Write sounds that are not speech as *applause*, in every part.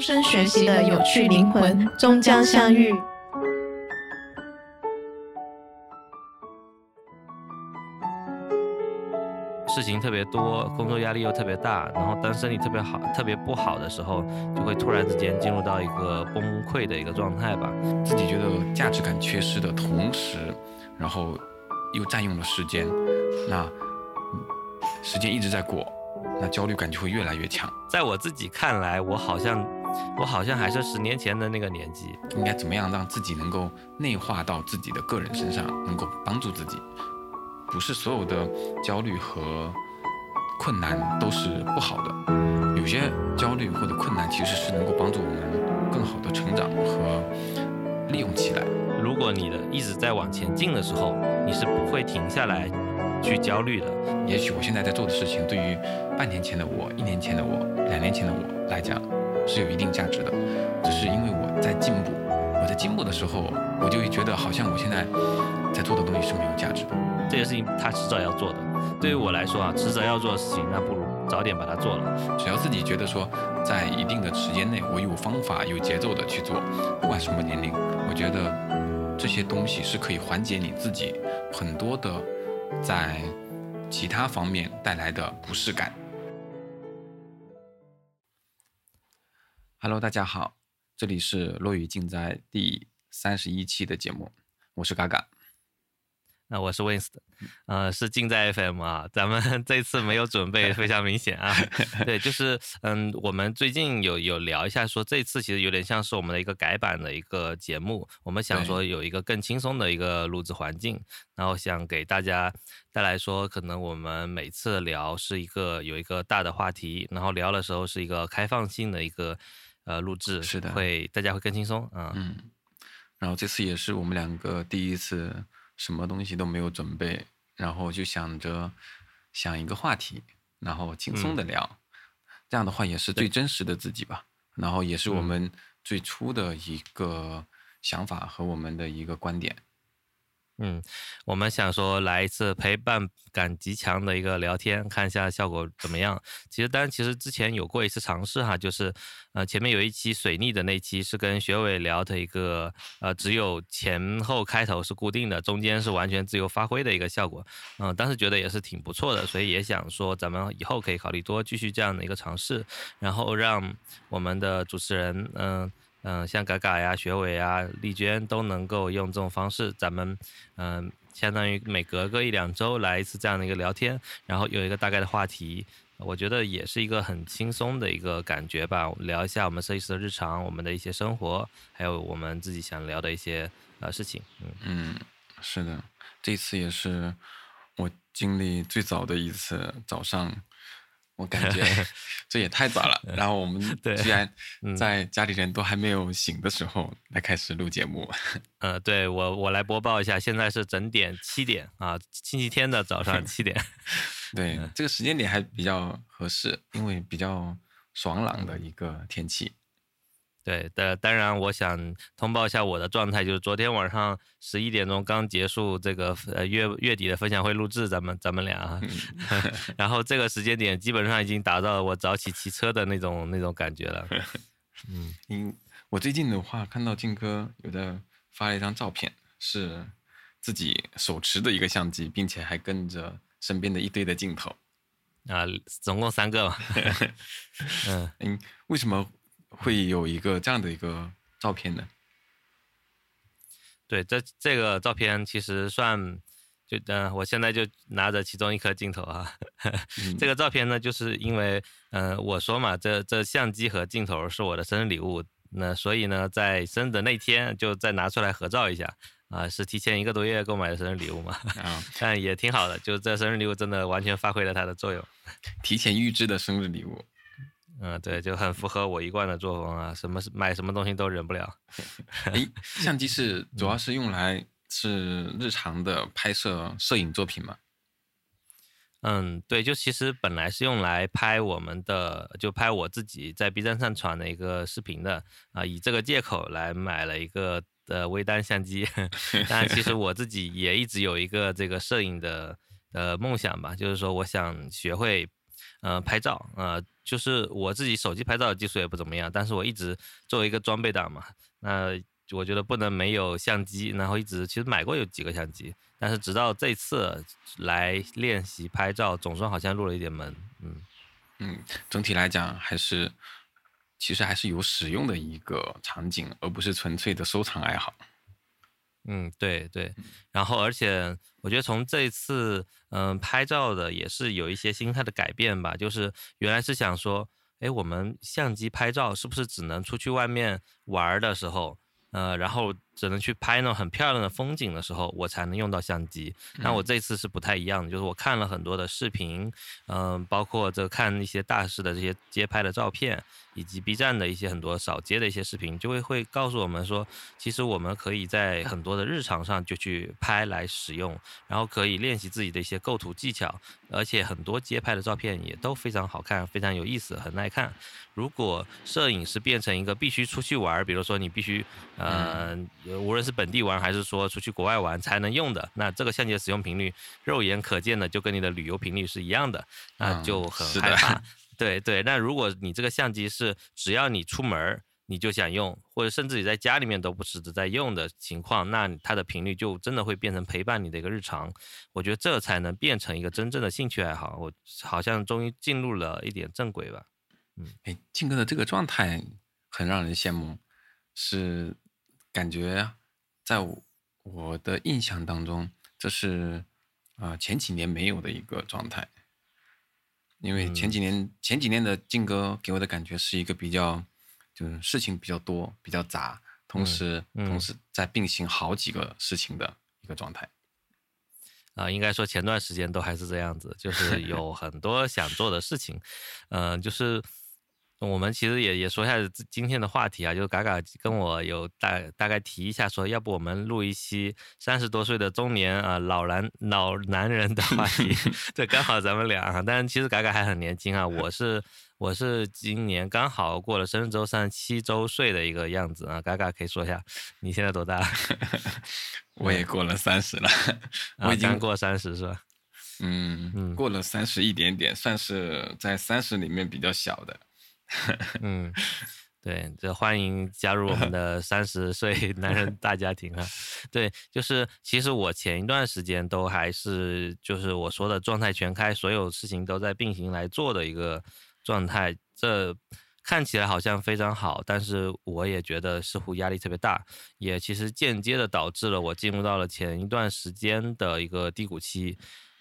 终身学习的有趣灵魂终将相遇。事情特别多，工作压力又特别大，然后当身体特别好、特别不好的时候，就会突然之间进入到一个崩溃的一个状态吧。自己觉得价值感缺失的同时，然后又占用了时间，那时间一直在过，那焦虑感就会越来越强。在我自己看来，我好像我好像还是十年前的那个年纪。应该怎么样让自己能够内化到自己的个人身上，能够帮助自己？不是所有的焦虑和困难都是不好的，有些焦虑或者困难其实是能够帮助我们更好的成长和利用起来。如果你的一直在往前进的时候，你是不会停下来去焦虑的。也许我现在在做的事情，对于半年前的我、一年前的我、两年前的我来讲是有一定价值的，只是因为我在进步。我在进步的时候，我就会觉得好像我现在在做的东西是没有价值的。这些事情他迟早要做的，对于我来说啊，迟早要做的事情，那不如早点把它做了。只要自己觉得说，在一定的时间内，我有方法、有节奏的去做，不管什么年龄，我觉得这些东西是可以缓解你自己很多的在其他方面带来的不适感。Hello，大家好，这里是落雨静在第三十一期的节目，我是嘎嘎。那我是 Winst，呃，是尽在 FM 啊，咱们 *laughs* 这次没有准备，非常明显啊。*laughs* 对，就是嗯，我们最近有有聊一下，说这次其实有点像是我们的一个改版的一个节目，我们想说有一个更轻松的一个录制环境，然后想给大家带来说，可能我们每次聊是一个有一个大的话题，然后聊的时候是一个开放性的一个呃录制，是的，会大家会更轻松啊。嗯，然后这次也是我们两个第一次。什么东西都没有准备，然后就想着想一个话题，然后轻松的聊，这样的话也是最真实的自己吧，然后也是我们最初的一个想法和我们的一个观点。嗯，嗯我们想说来一次陪伴感极强的一个聊天，看一下效果怎么样。其实，当然，其实之前有过一次尝试哈，就是呃前面有一期水逆的那期是跟学伟聊的一个呃只有前后开头是固定的，中间是完全自由发挥的一个效果。嗯，当时觉得也是挺不错的，所以也想说咱们以后可以考虑多继续这样的一个尝试，然后让我们的主持人嗯。嗯，像嘎嘎呀、学伟呀、丽娟都能够用这种方式，咱们嗯，相当于每隔个一两周来一次这样的一个聊天，然后有一个大概的话题，我觉得也是一个很轻松的一个感觉吧。聊一下我们设计师的日常，我们的一些生活，还有我们自己想聊的一些呃事情。嗯嗯，是的，这次也是我经历最早的一次早上。我感觉 *laughs* 这也太早了，然后我们 *laughs* 居然在家里人都还没有醒的时候来开始录节目。*laughs* 呃，对我我来播报一下，现在是整点七点啊，星期天的早上七点。对，这个时间点还比较合适，因为比较爽朗的一个天气。对的，当然我想通报一下我的状态，就是昨天晚上十一点钟刚结束这个呃月月底的分享会录制，咱们咱们俩，*laughs* 然后这个时间点基本上已经达到了我早起骑车的那种那种感觉了。*laughs* 嗯，因我最近的话看到静哥有的发了一张照片，是自己手持的一个相机，并且还跟着身边的一堆的镜头，啊，总共三个嘛。*laughs* 嗯嗯，为什么？会有一个这样的一个照片的，对，这这个照片其实算就嗯，我现在就拿着其中一颗镜头啊，*laughs* 这个照片呢，就是因为嗯，我说嘛，这这相机和镜头是我的生日礼物，那所以呢，在生日的那天就再拿出来合照一下啊，是提前一个多月购买的生日礼物嘛，啊，*laughs* 但也挺好的，就这生日礼物真的完全发挥了它的作用，*laughs* 提前预支的生日礼物。嗯，对，就很符合我一贯的作风啊，什么买什么东西都忍不了。*laughs* 哎，相机是主要是用来是日常的拍摄摄影作品吗？嗯，对，就其实本来是用来拍我们的，就拍我自己在 B 站上传的一个视频的啊，以这个借口来买了一个的微单相机。*laughs* 但其实我自己也一直有一个这个摄影的呃梦想吧，就是说我想学会呃拍照呃。就是我自己手机拍照的技术也不怎么样，但是我一直作为一个装备党嘛，那我觉得不能没有相机，然后一直其实买过有几个相机，但是直到这次来练习拍照，总算好像入了一点门，嗯嗯，整体来讲还是其实还是有使用的一个场景，而不是纯粹的收藏爱好。嗯，对对，然后而且我觉得从这一次嗯拍照的也是有一些心态的改变吧，就是原来是想说，哎，我们相机拍照是不是只能出去外面玩的时候，呃，然后只能去拍那种很漂亮的风景的时候，我才能用到相机。那我这次是不太一样的，就是我看了很多的视频，嗯，包括这看一些大师的这些街拍的照片。以及 B 站的一些很多扫街的一些视频，就会会告诉我们说，其实我们可以在很多的日常上就去拍来使用，然后可以练习自己的一些构图技巧，而且很多街拍的照片也都非常好看，非常有意思，很耐看。如果摄影是变成一个必须出去玩，比如说你必须呃，无论是本地玩还是说出去国外玩才能用的，那这个相机的使用频率肉眼可见的就跟你的旅游频率是一样的，那就很害怕。*laughs* 对对，那如果你这个相机是只要你出门你就想用，或者甚至你在家里面都不时的在用的情况，那它的频率就真的会变成陪伴你的一个日常。我觉得这才能变成一个真正的兴趣爱好。我好像终于进入了一点正轨吧。嗯，哎，静哥的这个状态很让人羡慕，是感觉在我我的印象当中，这是啊前几年没有的一个状态。因为前几年前几年的静哥给我的感觉是一个比较，就是事情比较多、比较杂，同时同时在并行好几个事情的一个状态。*laughs* 啊，应该说前段时间都还是这样子，就是有很多想做的事情，嗯，就是。我们其实也也说一下今天的话题啊，就是嘎嘎跟我有大大概提一下，说要不我们录一期三十多岁的中年啊老男老男人的话题，*laughs* 这刚好咱们俩，但其实嘎嘎还很年轻啊，我是我是今年刚好过了生日周三十七周岁的一个样子啊，嘎嘎可以说一下你现在多大？*laughs* 我也过了三十了，*laughs* 我已经过三十是吧？嗯嗯，过了三十一点点，算是在三十里面比较小的。*laughs* 嗯，对，这欢迎加入我们的 *laughs* 三十岁男人大家庭啊！对，就是其实我前一段时间都还是就是我说的状态全开，所有事情都在并行来做的一个状态。这看起来好像非常好，但是我也觉得似乎压力特别大，也其实间接的导致了我进入到了前一段时间的一个低谷期。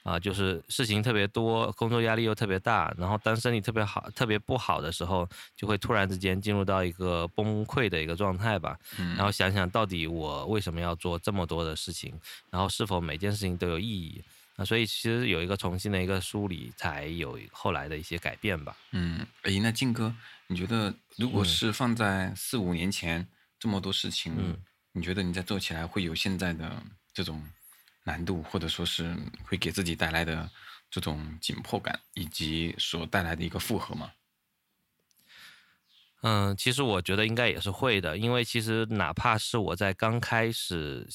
啊，就是事情特别多，工作压力又特别大，然后当身体特别好、特别不好的时候，就会突然之间进入到一个崩溃的一个状态吧。嗯。然后想想到底我为什么要做这么多的事情，然后是否每件事情都有意义？那，所以其实有一个重新的一个梳理，才有后来的一些改变吧。嗯。哎，那静哥，你觉得如果是放在四五年前，这么多事情，嗯，你觉得你在做起来会有现在的这种？难度，或者说是会给自己带来的这种紧迫感，以及所带来的一个负荷吗？嗯，其实我觉得应该也是会的，因为其实哪怕是我在刚开始。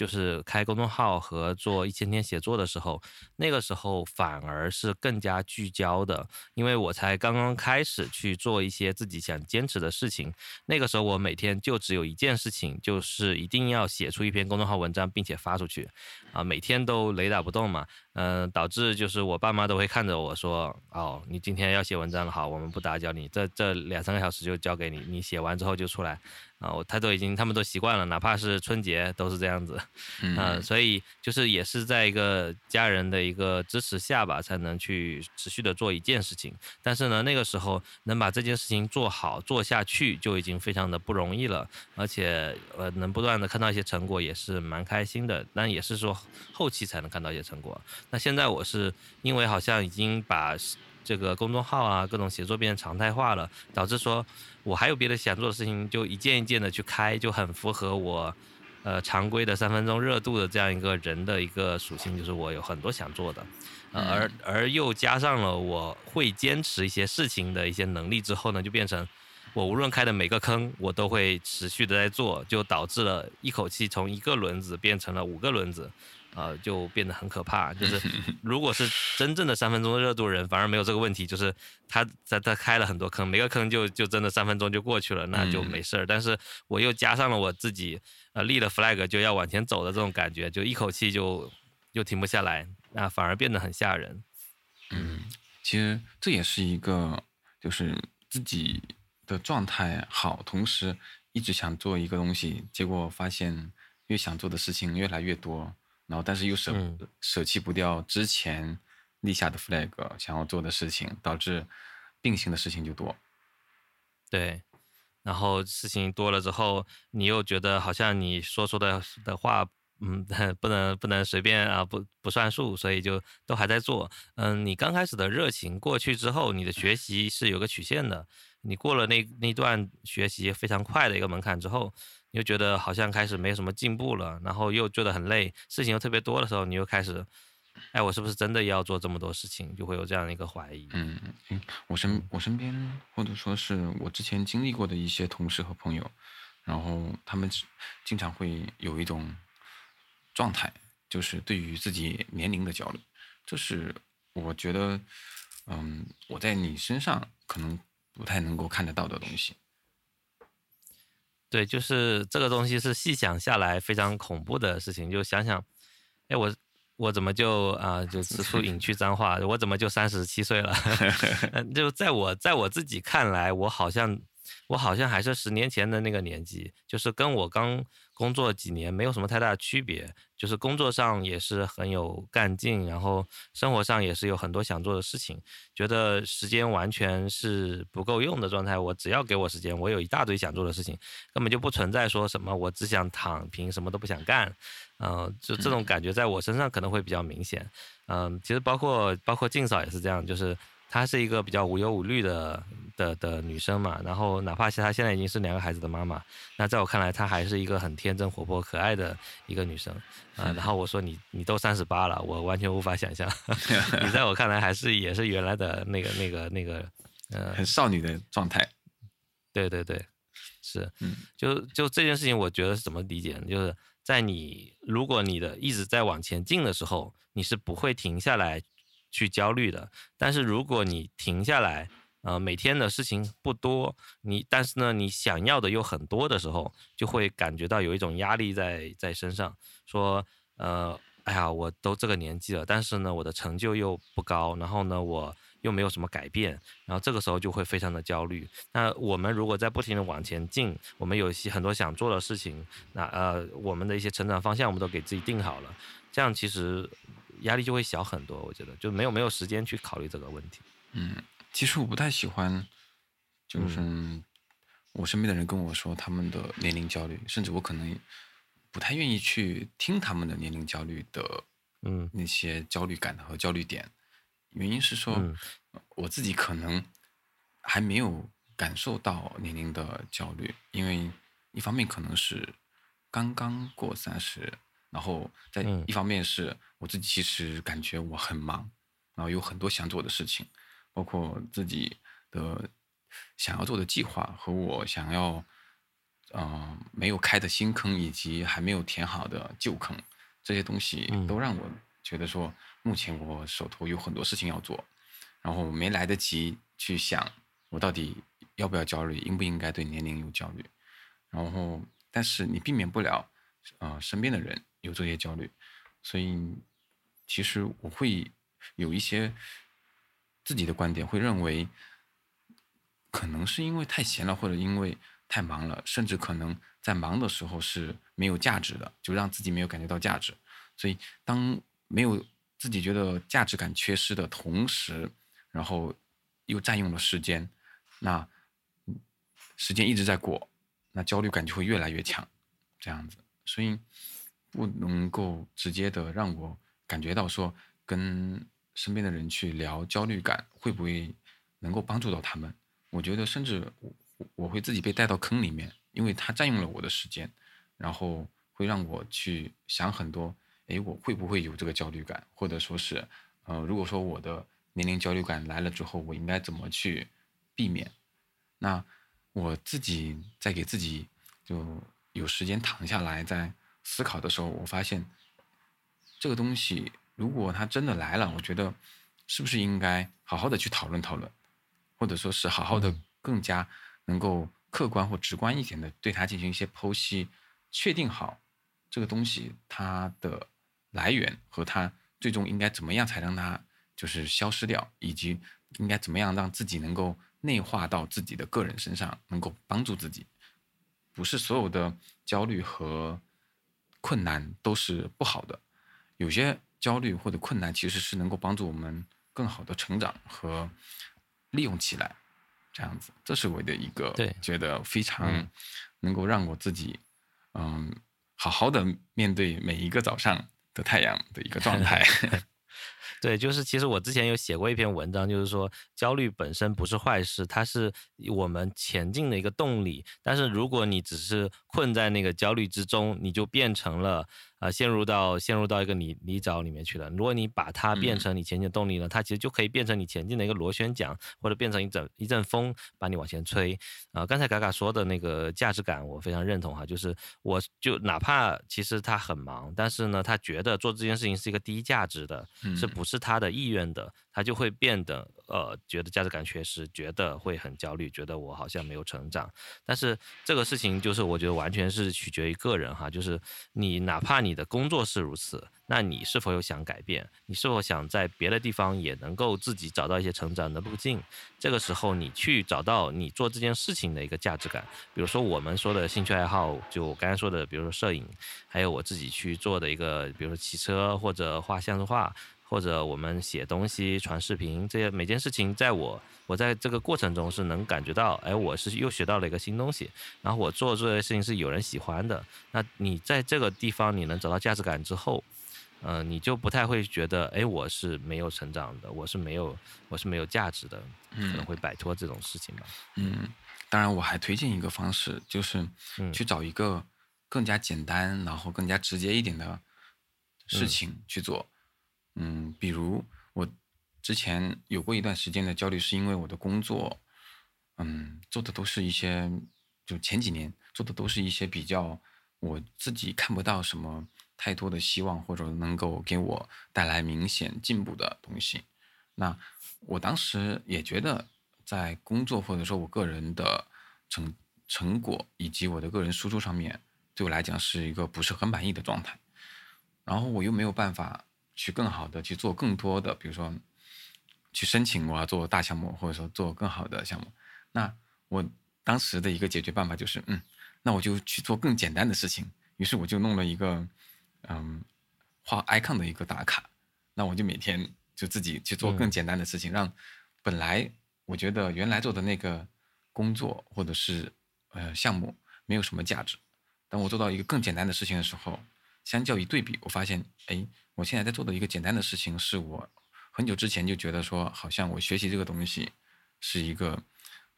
就是开公众号和做一千天写作的时候，那个时候反而是更加聚焦的，因为我才刚刚开始去做一些自己想坚持的事情。那个时候我每天就只有一件事情，就是一定要写出一篇公众号文章，并且发出去，啊，每天都雷打不动嘛，嗯，导致就是我爸妈都会看着我说，哦，你今天要写文章了，好，我们不打搅你，这这两三个小时就交给你，你写完之后就出来。啊，我他都已经，他们都习惯了，哪怕是春节都是这样子，嗯，所以就是也是在一个家人的一个支持下吧，才能去持续的做一件事情。但是呢，那个时候能把这件事情做好做下去就已经非常的不容易了，而且呃，能不断的看到一些成果也是蛮开心的。但也是说后期才能看到一些成果。那现在我是因为好像已经把。这个公众号啊，各种写作变成常态化了，导致说我还有别的想做的事情，就一件一件的去开，就很符合我，呃，常规的三分钟热度的这样一个人的一个属性，就是我有很多想做的，而而又加上了我会坚持一些事情的一些能力之后呢，就变成我无论开的每个坑，我都会持续的在做，就导致了一口气从一个轮子变成了五个轮子。呃，就变得很可怕。*laughs* 就是如果是真正的三分钟热度人，反而没有这个问题，就是他在他开了很多坑，每个坑就就真的三分钟就过去了，那就没事儿。但是我又加上了我自己呃立了 flag 就要往前走的这种感觉，就一口气就就停不下来，那反而变得很吓人。嗯，其实这也是一个就是自己的状态好，同时。一直想做一个东西，结果发现越想做的事情越来越多，然后但是又舍舍弃不掉之前立下的 flag，想要做的事情，导致并行的事情就多。对，然后事情多了之后，你又觉得好像你说出的的话，嗯，*laughs* 不能不能随便啊，不不算数，所以就都还在做。嗯，你刚开始的热情过去之后，你的学习是有个曲线的。你过了那那段学习非常快的一个门槛之后，你又觉得好像开始没什么进步了，然后又觉得很累，事情又特别多的时候，你又开始，哎，我是不是真的要做这么多事情？就会有这样的一个怀疑。嗯嗯，我身我身边或者说是我之前经历过的一些同事和朋友，然后他们经常会有一种状态，就是对于自己年龄的焦虑。这是我觉得，嗯，我在你身上可能。不太能够看得到的东西，对，就是这个东西是细想下来非常恐怖的事情。就想想，哎，我我怎么就啊，就此处 *laughs* 隐去脏话，我怎么就三十七岁了？*laughs* *laughs* 就在我在我自己看来，我好像我好像还是十年前的那个年纪，就是跟我刚。工作几年没有什么太大的区别，就是工作上也是很有干劲，然后生活上也是有很多想做的事情，觉得时间完全是不够用的状态。我只要给我时间，我有一大堆想做的事情，根本就不存在说什么我只想躺平，什么都不想干。嗯，就这种感觉在我身上可能会比较明显。嗯，其实包括包括静嫂也是这样，就是。她是一个比较无忧无虑的的的女生嘛，然后哪怕是她现在已经是两个孩子的妈妈，那在我看来，她还是一个很天真、活泼、可爱的一个女生啊。然后我说你你都三十八了，我完全无法想象，*laughs* 你在我看来还是也是原来的那个那个那个呃很少女的状态。对对对，是，就就这件事情，我觉得是怎么理解呢？就是在你如果你的一直在往前进的时候，你是不会停下来。去焦虑的，但是如果你停下来，呃，每天的事情不多，你但是呢，你想要的又很多的时候，就会感觉到有一种压力在在身上，说，呃，哎呀，我都这个年纪了，但是呢，我的成就又不高，然后呢，我又没有什么改变，然后这个时候就会非常的焦虑。那我们如果在不停的往前进，我们有些很多想做的事情，那呃，我们的一些成长方向我们都给自己定好了，这样其实。压力就会小很多，我觉得就没有没有时间去考虑这个问题。嗯，其实我不太喜欢，就是我身边的人跟我说他们的年龄焦虑，甚至我可能不太愿意去听他们的年龄焦虑的，嗯，那些焦虑感和焦虑点。原因是说，我自己可能还没有感受到年龄的焦虑，因为一方面可能是刚刚过三十。然后在一方面是我自己其实感觉我很忙，然后有很多想做的事情，包括自己的想要做的计划和我想要嗯没有开的新坑以及还没有填好的旧坑，这些东西都让我觉得说目前我手头有很多事情要做，然后没来得及去想我到底要不要焦虑，应不应该对年龄有焦虑，然后但是你避免不了呃身边的人。有这些焦虑，所以其实我会有一些自己的观点，会认为可能是因为太闲了，或者因为太忙了，甚至可能在忙的时候是没有价值的，就让自己没有感觉到价值。所以当没有自己觉得价值感缺失的同时，然后又占用了时间，那时间一直在过，那焦虑感就会越来越强，这样子。所以。不能够直接的让我感觉到说，跟身边的人去聊焦虑感会不会能够帮助到他们？我觉得甚至我我会自己被带到坑里面，因为他占用了我的时间，然后会让我去想很多。哎，我会不会有这个焦虑感？或者说是，呃，如果说我的年龄焦虑感来了之后，我应该怎么去避免？那我自己在给自己就有时间躺下来在。思考的时候，我发现这个东西如果它真的来了，我觉得是不是应该好好的去讨论讨论，或者说是好好的更加能够客观或直观一点的对它进行一些剖析，确定好这个东西它的来源和它最终应该怎么样才让它就是消失掉，以及应该怎么样让自己能够内化到自己的个人身上，能够帮助自己。不是所有的焦虑和困难都是不好的，有些焦虑或者困难其实是能够帮助我们更好的成长和利用起来，这样子，这是我的一个觉得非常能够让我自己嗯好好的面对每一个早上的太阳的一个状态。*laughs* 对，就是其实我之前有写过一篇文章，就是说焦虑本身不是坏事，它是我们前进的一个动力。但是如果你只是困在那个焦虑之中，你就变成了。啊，陷入到陷入到一个泥泥沼里面去了。如果你把它变成你前进的动力呢，它其实就可以变成你前进的一个螺旋桨，或者变成一阵一阵风把你往前吹。啊，刚才嘎嘎说的那个价值感，我非常认同哈。就是我就哪怕其实他很忙，但是呢，他觉得做这件事情是一个低价值的，是不是他的意愿的，他就会变得呃觉得价值感缺失，觉得会很焦虑，觉得我好像没有成长。但是这个事情就是我觉得完全是取决于个人哈，就是你哪怕你。的工作是如此，那你是否有想改变？你是否想在别的地方也能够自己找到一些成长的路径？这个时候，你去找到你做这件事情的一个价值感。比如说我们说的兴趣爱好，就我刚才说的，比如说摄影，还有我自己去做的一个，比如说骑车或者画像素画。或者我们写东西、传视频，这些每件事情，在我我在这个过程中是能感觉到，哎，我是又学到了一个新东西，然后我做这些事情是有人喜欢的。那你在这个地方你能找到价值感之后，呃，你就不太会觉得，哎，我是没有成长的，我是没有我是没有价值的，可能会摆脱这种事情吧。嗯，当然我还推荐一个方式，就是去找一个更加简单，然后更加直接一点的事情去做。嗯，嗯比如我之前有过一段时间的焦虑，是因为我的工作，嗯，做的都是一些，就前几年做的都是一些比较我自己看不到什么太多的希望，或者能够给我带来明显进步的东西。那我当时也觉得，在工作或者说我个人的成成果以及我的个人输出上面，对我来讲是一个不是很满意的状态。然后我又没有办法。去更好的去做更多的，比如说去申请我要做大项目，或者说做更好的项目。那我当时的一个解决办法就是，嗯，那我就去做更简单的事情。于是我就弄了一个，嗯，画 icon 的一个打卡。那我就每天就自己去做更简单的事情，让本来我觉得原来做的那个工作或者是呃项目没有什么价值。当我做到一个更简单的事情的时候，相较一对比，我发现，哎。我现在在做的一个简单的事情，是我很久之前就觉得说，好像我学习这个东西是一个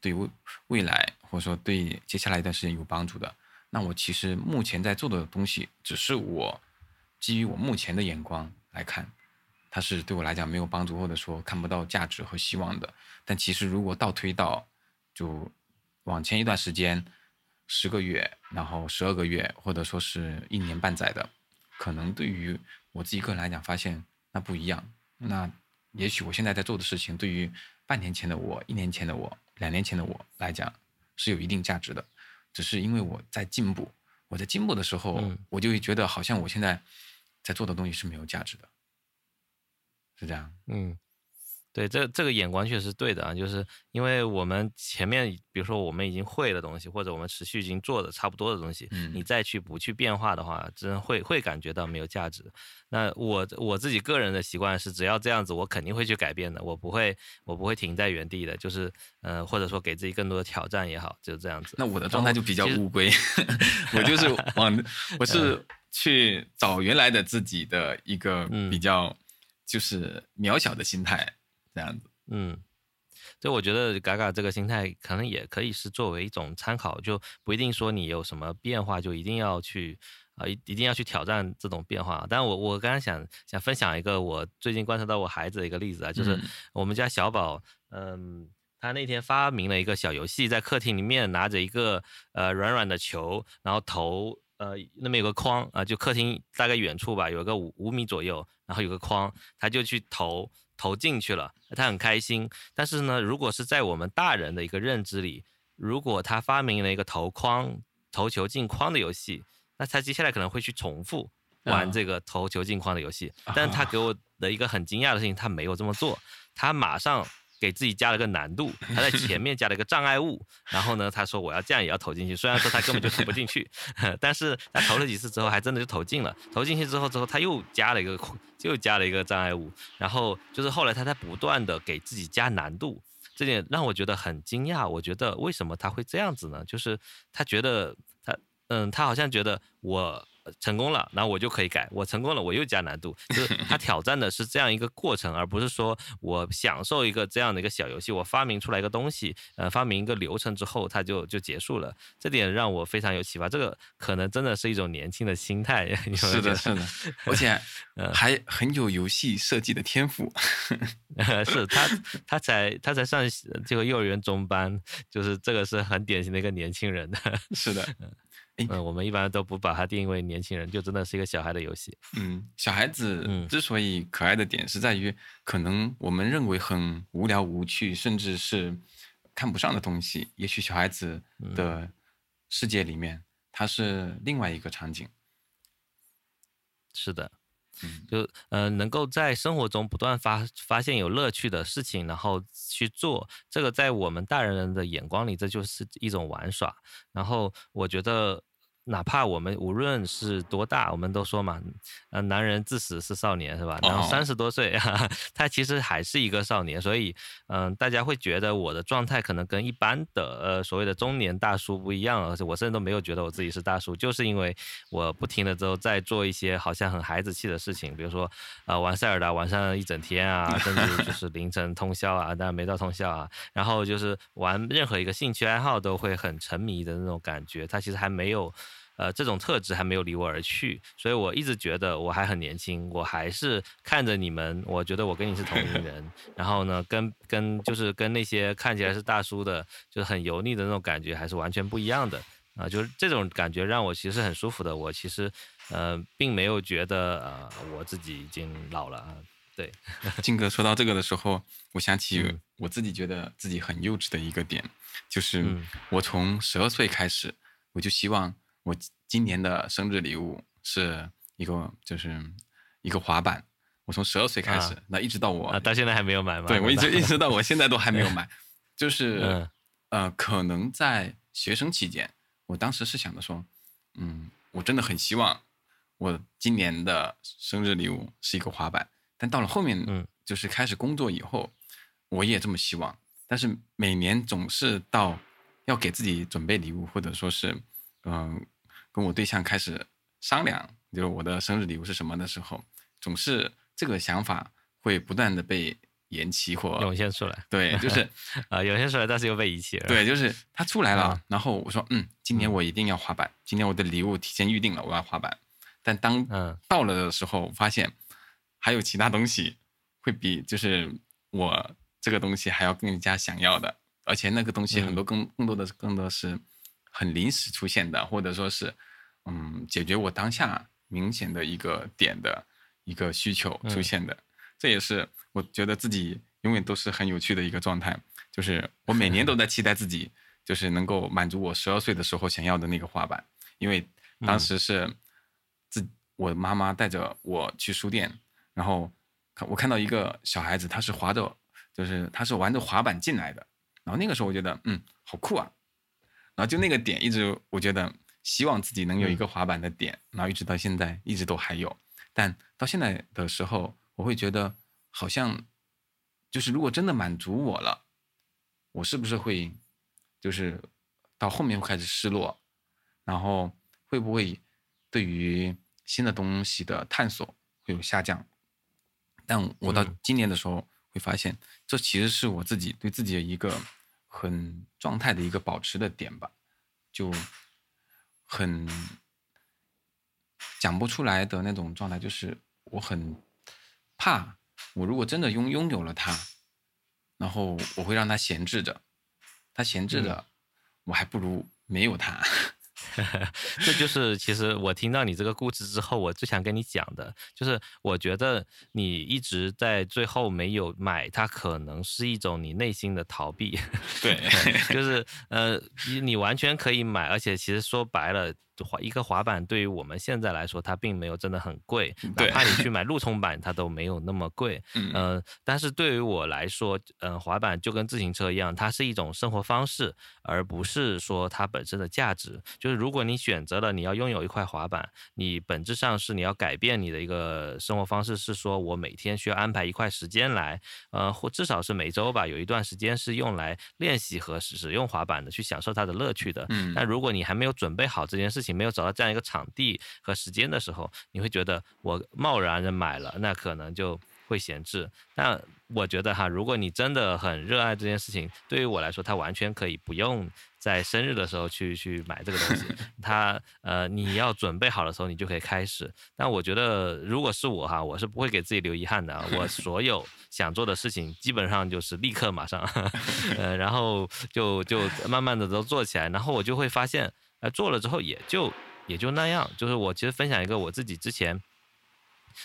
对未未来或者说对接下来一段时间有帮助的。那我其实目前在做的东西，只是我基于我目前的眼光来看，它是对我来讲没有帮助，或者说看不到价值和希望的。但其实如果倒推到就往前一段时间，十个月，然后十二个月，或者说是一年半载的，可能对于我自己个人来讲，发现那不一样。那也许我现在在做的事情，对于半年前的我、一年前的我、两年前的我来讲，是有一定价值的。只是因为我在进步，我在进步的时候，我就会觉得好像我现在在做的东西是没有价值的，是这样。嗯。对，这这个眼光确实对的啊，就是因为我们前面，比如说我们已经会的东西，或者我们持续已经做的差不多的东西，你再去不去变化的话，真会会感觉到没有价值。那我我自己个人的习惯是，只要这样子，我肯定会去改变的，我不会我不会停在原地的，就是呃，或者说给自己更多的挑战也好，就是这样子。那我的状态就比较乌龟，*laughs* 我就是往我是去找原来的自己的一个比较就是渺小的心态。这样子，嗯，所以我觉得嘎嘎这个心态可能也可以是作为一种参考，就不一定说你有什么变化就一定要去啊一一定要去挑战这种变化。但我我刚刚想想分享一个我最近观察到我孩子的一个例子啊，就是我们家小宝，嗯，他那天发明了一个小游戏，在客厅里面拿着一个呃软软的球，然后投。呃那边有个框啊、就客厅大概远处吧，有个五五米左右，然后有个框，他就去投投进去了，他很开心。但是呢，如果是在我们大人的一个认知里，如果他发明了一个投框投球进框的游戏，那他接下来可能会去重复玩啊这个投球进框的游戏。但是他给我的一个很惊讶的事情，他没有这么做，他马上给自己加了个难度，*laughs* 他在前面加了一个障碍物，然后呢，他说我要这样也要投进去，虽然说他根本就投不进去，*laughs* 但是他投了几次之后，还真的就投进了。投进去之后，之后他又加了一个 *laughs* 又加了一个障碍物，然后就是后来他在不断的给自己加难度。这点让我觉得很惊讶。我觉得为什么他会这样子呢？就是他觉得他，嗯，他好像觉得我呃成功了，然后我就可以改；我成功了，我又加难度。就是他 *laughs* 挑战的是这样一个过程，而不是说我享受一个这样的一个小游戏，我发明出来一个东西，呃，发明一个流程之后，它就就结束了。这点让我非常有启发。这个可能真的是一种年轻的心态。*laughs* 是的，是的，*laughs* 而且还很有游戏设计的天赋。是他，他才他才上这个幼儿园中班，就是这个是很典型的一个年轻人的。是的，嗯，我们一般都不把它定义为年轻人，就真的是一个小孩的游戏。嗯，小孩子嗯之所以可爱的点是在于，可能我们认为很无聊无趣，甚至是看不上的东西，也许小孩子的世界里面，它是另外一个场景。是的，嗯就呃能够在生活中不断发发现有乐趣的事情，然后去做，这个在我们大人人的眼光里，这就是一种玩耍。然后我觉得。哪怕我们无论是多大，我们都说嘛，呃，男人至死是少年，是吧？然后哦三十多岁哈哈，*laughs* 他其实还是一个少年，所以，嗯、大家会觉得我的状态可能跟一般的呃所谓的中年大叔不一样，而且我甚至都没有觉得我自己是大叔，就是因为我不停的之后在做一些好像很孩子气的事情，比如说呃玩塞尔达玩上一整天啊，甚至就 *laughs* 是凌晨通宵啊，当然没到通宵啊，然后就是玩任何一个兴趣爱好都会很沉迷的那种感觉，他其实还没有。呃，这种特质还没有离我而去，所以我一直觉得我还很年轻，我还是看着你们，我觉得我跟你是同龄人，然后呢，跟跟就是跟那些看起来是大叔的，就是很油腻的那种感觉，还是完全不一样的啊、就是这种感觉让我其实很舒服的。我其实呃，并没有觉得呃我自己已经老了啊。对，*laughs* 金哥说到这个的时候，我想起嗯我自己觉得自己很幼稚的一个点，就是嗯我从十二岁开始，我就希望我今年的生日礼物是一个就是一个滑板。我从十二岁开始，啊那一直到我啊，到现在还没有买吗？对我一直一直到我现在都还没有买，*laughs* 就是、嗯呃，可能在学生期间，我当时是想着说，嗯，我真的很希望我今年的生日礼物是一个滑板，但到了后面，嗯，就是开始工作以后，我也这么希望，但是每年总是到要给自己准备礼物，或者说是，嗯、跟我对象开始商量，就是我的生日礼物是什么的时候，总是这个想法会不断的被延期或涌现出来对，就是啊，涌现出来，但是又被遗弃了。对，就是它出来了，啊然后我说，嗯，今年我一定要滑板，今年我的礼物提前预定了，我要滑板。但当嗯到了的时候，发现还有其他东西会比就是我这个东西还要更加想要的，而且那个东西很多更更多的更多是很临时出现的，或者说是嗯解决我当下明显的一个点的一个需求出现的。这也是我觉得自己永远都是很有趣的一个状态，就是我每年都在期待自己，就是能够满足我十二岁的时候想要的那个滑板，因为当时是自我妈妈带着我去书店，然后看我看到一个小孩子，他是滑着，就是他是玩着滑板进来的，然后那个时候我觉得嗯好酷啊，然后就那个点一直我觉得希望自己能有一个滑板的点，然后一直到现在一直都还有，但到现在的时候，我会觉得好像就是如果真的满足我了，我是不是会就是到后面会开始失落，然后会不会对于新的东西的探索会有下降？但我到嗯。今年的时候会发现，这其实是我自己对自己的一个很状态的一个保持的点吧，就很讲不出来的那种状态，就是我很怕，我如果真的拥拥有了它，然后我会让它闲置着，它闲置着，我还不如没有它。*laughs* 这就是其实我听到你这个故事之后，我最想跟你讲的，就是我觉得你一直在最后没有买，它可能是一种你内心的逃避。对，*laughs* 就是呃，你你完全可以买，而且其实说白了。滑一个滑板对于我们现在来说，它并没有真的很贵，哪怕你去买路冲板，它都没有那么贵。*laughs* 嗯，但是对于我来说，嗯，滑板就跟自行车一样，它是一种生活方式，而不是说它本身的价值。就是如果你选择了你要拥有一块滑板，你本质上是你要改变你的一个生活方式，是说我每天需要安排一块时间来，呃，或至少是每周吧，有一段时间是用来练习和使用滑板的，去享受它的乐趣的。嗯，但如果你还没有准备好这件事情，没有找到这样一个场地和时间的时候，你会觉得我贸然的买了，那可能就会闲置。但我觉得哈，如果你真的很热爱这件事情，对于我来说，它完全可以不用在生日的时候去去买这个东西。*laughs* 它呃，你要准备好的时候，你就可以开始。但我觉得，如果是我哈，我是不会给自己留遗憾的。我所有 *laughs* 想做的事情，基本上就是立刻马上，*laughs* 呃，然后就就慢慢的都做起来，然后我就会发现。哎，做了之后也就也就那样。就是我其实分享一个我自己之前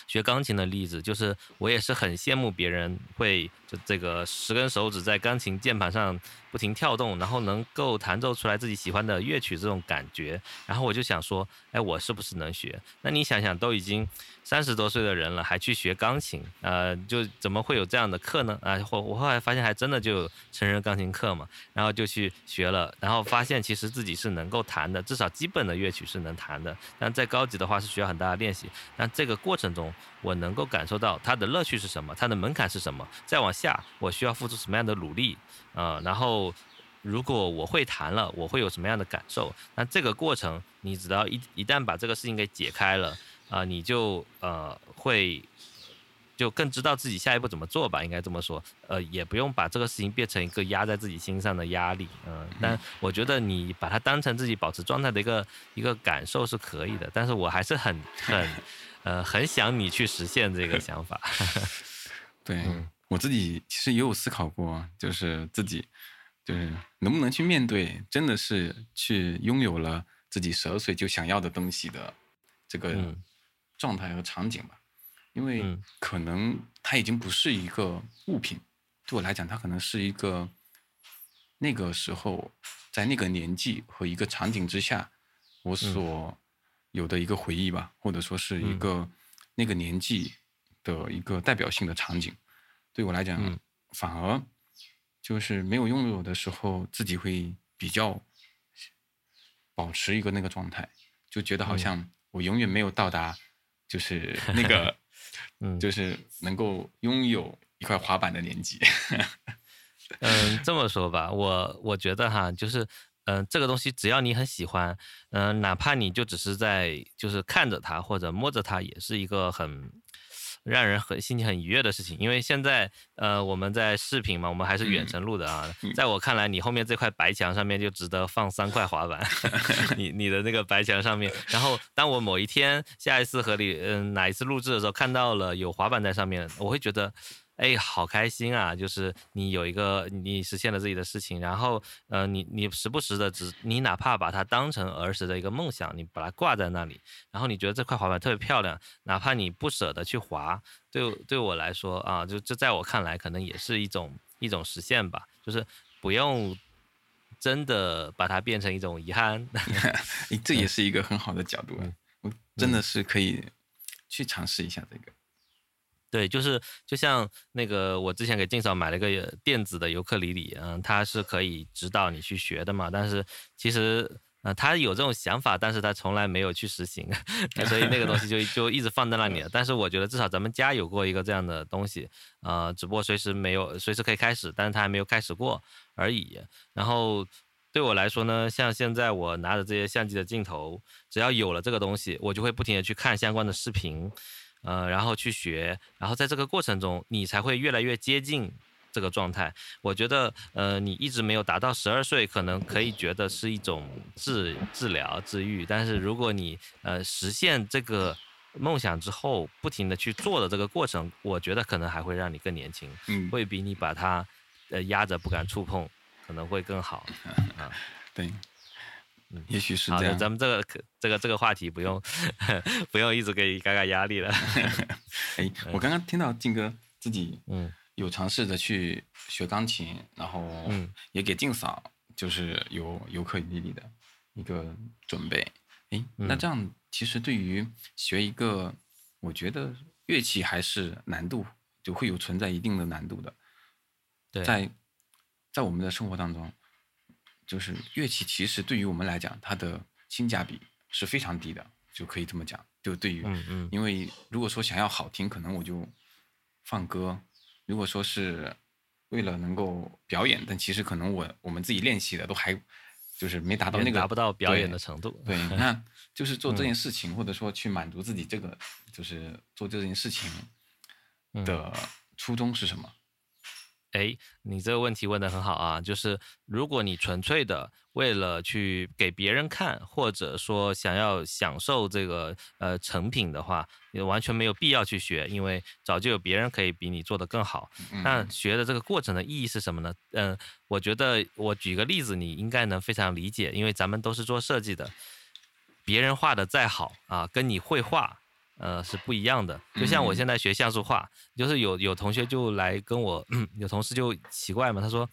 学钢琴的例子，就是我也是很羡慕别人会就这个十根手指在钢琴键盘上。不停跳动，然后能够弹奏出来自己喜欢的乐曲，这种感觉。然后我就想说，哎，我是不是能学？那你想想，都已经三十多岁的人了，还去学钢琴，呃，就怎么会有这样的课呢？啊，我我后来发现，还真的就有成人钢琴课嘛。然后就去学了，然后发现其实自己是能够弹的，至少基本的乐曲是能弹的。但再高级的话是需要很大的练习。但这个过程，我能够感受到它的乐趣是什么，它的门槛是什么。再往下，我需要付出什么样的努力？呃，然后如果我会弹了，我会有什么样的感受？那这个过程，你只要一一旦把这个事情给解开了，啊，你就呃会就更知道自己下一步怎么做吧，应该这么说。呃，也不用把这个事情变成一个压在自己心上的压力，嗯。但我觉得你把它当成自己保持状态的一个一个感受是可以的。但是我还是很很呃很想你去实现这个 *laughs* 想法。*laughs* 对。我自己其实也有思考过，就是自己，就是能不能去面对，真的是去拥有了自己十二岁就想要的东西的这个状态和场景吧。因为可能它已经不是一个物品，对我来讲，它可能是一个那个时候在那个年纪和一个场景之下，我所有的一个回忆吧，或者说是一个那个年纪的一个代表性的场景。对我来讲，反而就是没有拥有的时候，自己会比较保持一个那个状态，就觉得好像我永远没有到达，就是那个，*laughs* 嗯，就是能够拥有一块滑板的年纪。*laughs* 嗯，这么说吧，我我觉得哈，就是嗯，这个东西只要你很喜欢，嗯，哪怕你就只是在就是看着它或者摸着它，也是一个很。让人很心情很愉悦的事情，因为现在呃我们在视频嘛，我们还是远程录的啊。在我看来，你后面这块白墙上面就值得放三块滑板，*laughs* 你你的那个白墙上面。然后当我某一天下一次和你嗯哪一次录制的时候看到了有滑板在上面，我会觉得。哎，好开心啊！就是你有一个你实现了自己的事情，然后呃，你你时不时的只你哪怕把它当成儿时的一个梦想，你把它挂在那里，然后你觉得这块滑板特别漂亮，哪怕你不舍得去滑，对对我来说啊，就这在我看来，可能也是一种一种实现吧，就是不用真的把它变成一种遗憾。*laughs* 这也是一个很好的角度，我真的是可以去尝试一下这个。对，就是就像那个我之前给静嫂买了个电子的尤克里里，嗯，它是可以指导你去学的嘛。但是其实，呃，他有这种想法，但是他从来没有去实行，*laughs* 所以那个东西就就一直放在那里了。但是我觉得至少咱们家有过一个这样的东西，呃，只不过随时没有，随时可以开始，但是他还没有开始过而已。然后对我来说呢，像现在我拿着这些相机的镜头，只要有了这个东西，我就会不停的去看相关的视频。呃，然后去学，然后在这个过程中，你才会越来越接近这个状态。我觉得，呃，你一直没有达到十二岁，可能可以觉得是一种治治疗、治愈。但是如果你呃实现这个梦想之后，不停的去做的这个过程，我觉得可能还会让你更年轻，嗯，会比你把它呃压着不敢触碰可能会更好 *laughs* 啊。对，嗯，也许是这样。咱们这个可这个这个话题不用 *laughs* 不用一直给嘎嘎压力了。*laughs* 哎，我刚刚听到静哥自己嗯有尝试着去学钢琴，然后嗯也给静嫂就是有有克里里的一个准备。哎，那嗯这样其实对于学一个，我觉得乐器还是难度就会有存在一定的难度的。对，在在我们的生活当中，就是乐器其实对于我们来讲，它的性价比是非常低的，就可以这么讲。就对于，嗯嗯因为如果说想要好听，可能我就放歌；如果说是为了能够表演，但其实可能我我们自己练习的都还就是没达到那个达不到表演的程度。对，*laughs* 你看就是做这嗯件事情，或者说去满足自己这个，就是做这件事情嗯的初衷是什么？哎，你这个问题问得很好啊，就是如果你纯粹的为了去给别人看，或者说想要享受这个呃成品的话，你完全没有必要去学，因为早就有别人可以比你做得更好。那嗯学的这个过程的意义是什么呢？嗯、我觉得我举个例子，你应该能非常理解，因为咱们都是做设计的，别人画的再好啊，跟你绘画。呃，是不一样的。就像我嗯现在学像素画，就是有有同学就来跟我，*clears throat* 有同事就奇怪嘛，他说